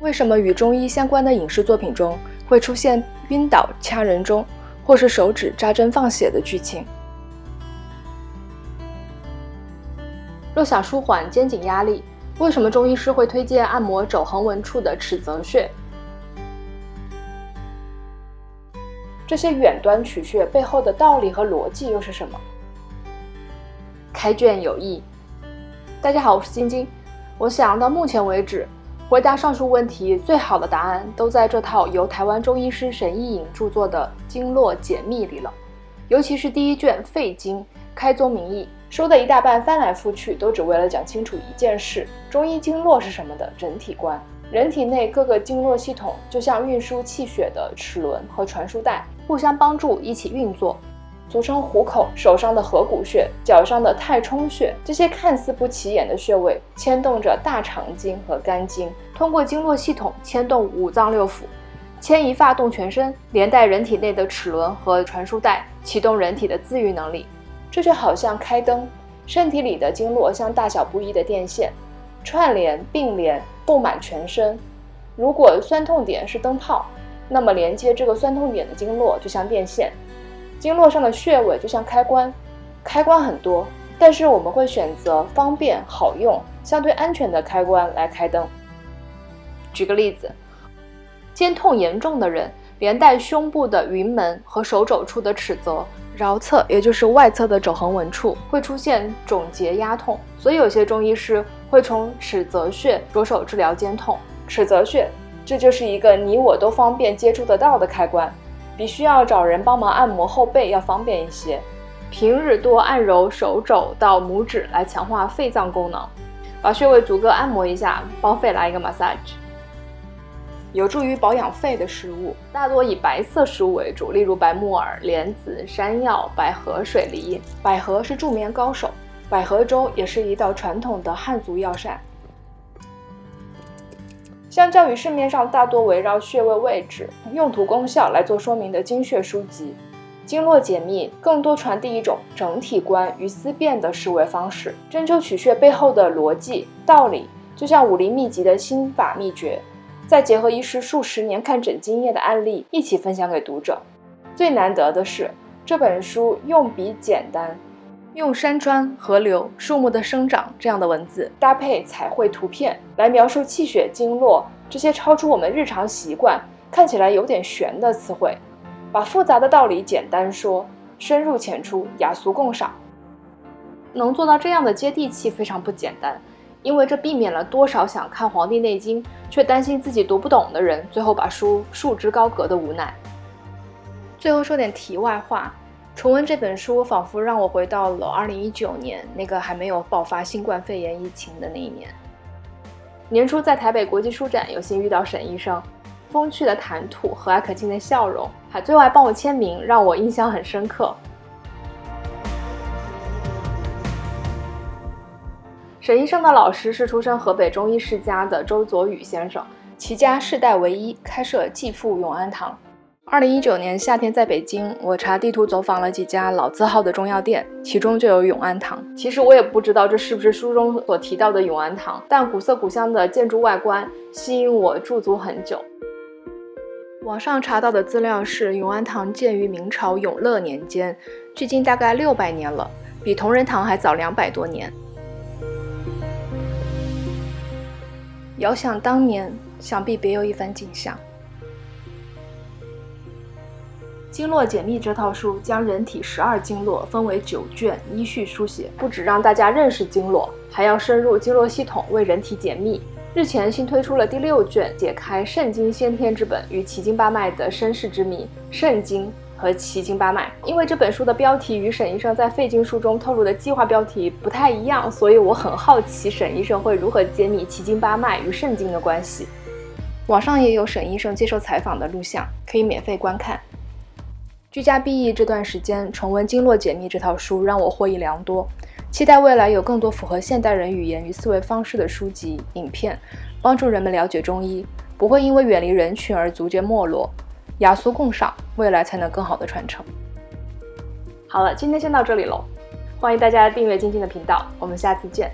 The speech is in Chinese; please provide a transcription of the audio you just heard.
为什么与中医相关的影视作品中会出现晕倒、掐人中，或是手指扎针放血的剧情？若想舒缓肩颈压力，为什么中医师会推荐按摩肘横纹处的尺泽穴？这些远端取穴背后的道理和逻辑又是什么？开卷有益。大家好，我是晶晶。我想到目前为止。回答上述问题最好的答案都在这套由台湾中医师沈一颖著作的《经络解密》里了，尤其是第一卷《肺经》，开宗明义说的一大半翻来覆去都只为了讲清楚一件事：中医经络是什么的整体观。人体内各个经络系统就像运输气血的齿轮和传输带，互相帮助，一起运作。俗称虎口，手上的合谷穴，脚上的太冲穴，这些看似不起眼的穴位，牵动着大肠经和肝经，通过经络系统牵动五脏六腑，牵一发动全身，连带人体内的齿轮和传输带，启动人体的自愈能力。这就好像开灯，身体里的经络像大小不一的电线，串联并联，布满全身。如果酸痛点是灯泡，那么连接这个酸痛点的经络就像电线。经络上的穴位就像开关，开关很多，但是我们会选择方便好用、相对安全的开关来开灯。举个例子，肩痛严重的人，连带胸部的云门和手肘处的尺泽、桡侧，也就是外侧的肘横纹处，会出现肿结压痛，所以有些中医师会从尺泽穴着手治疗肩痛。尺泽穴，这就是一个你我都方便接触得到的开关。比需要找人帮忙按摩后背要方便一些。平日多按揉手肘到拇指来强化肺脏功能，把穴位逐个按摩一下，帮肺来一个 massage。有助于保养肺的食物大多以白色食物为主，例如白木耳、莲子、山药、百合、水梨。百合是助眠高手，百合粥也是一道传统的汉族药膳。相较于市面上大多围绕穴位位置、用途、功效来做说明的经穴书籍，《经络解密》更多传递一种整体观与思辨的思维方式，针灸取穴背后的逻辑道理，就像武林秘籍的心法秘诀，再结合医师数十年看诊经验的案例，一起分享给读者。最难得的是，这本书用笔简单。用山川、河流、树木的生长这样的文字，搭配彩绘图片来描述气血经络这些超出我们日常习惯、看起来有点玄的词汇，把复杂的道理简单说，深入浅出，雅俗共赏。能做到这样的接地气非常不简单，因为这避免了多少想看《黄帝内经》却担心自己读不懂的人最后把书束之高阁的无奈。最后说点题外话。重温这本书，仿佛让我回到了2019年那个还没有爆发新冠肺炎疫情的那一年。年初在台北国际书展，有幸遇到沈医生，风趣的谈吐，和蔼可亲的笑容，还最后还帮我签名，让我印象很深刻。沈医生的老师是出身河北中医世家的周佐宇先生，其家世代为医，开设继父永安堂。二零一九年夏天在北京，我查地图走访了几家老字号的中药店，其中就有永安堂。其实我也不知道这是不是书中所提到的永安堂，但古色古香的建筑外观吸引我驻足很久。网上查到的资料是，永安堂建于明朝永乐年间，距今大概六百年了，比同仁堂还早两百多年。遥想当年，想必别有一番景象。经络解密这套书将人体十二经络分为九卷，依序书写，不止让大家认识经络，还要深入经络系统为人体解密。日前新推出了第六卷，解开肾经先天之本与奇经八脉的身世之谜。肾经和奇经八脉，因为这本书的标题与沈医生在肺经书中透露的计划标题不太一样，所以我很好奇沈医生会如何揭秘奇经八脉与肾经的关系。网上也有沈医生接受采访的录像，可以免费观看。居家避疫这段时间，重温《经络解密》这套书让我获益良多。期待未来有更多符合现代人语言与思维方式的书籍、影片，帮助人们了解中医，不会因为远离人群而逐渐没落。雅俗共赏，未来才能更好的传承。好了，今天先到这里喽，欢迎大家订阅晶晶的频道，我们下次见。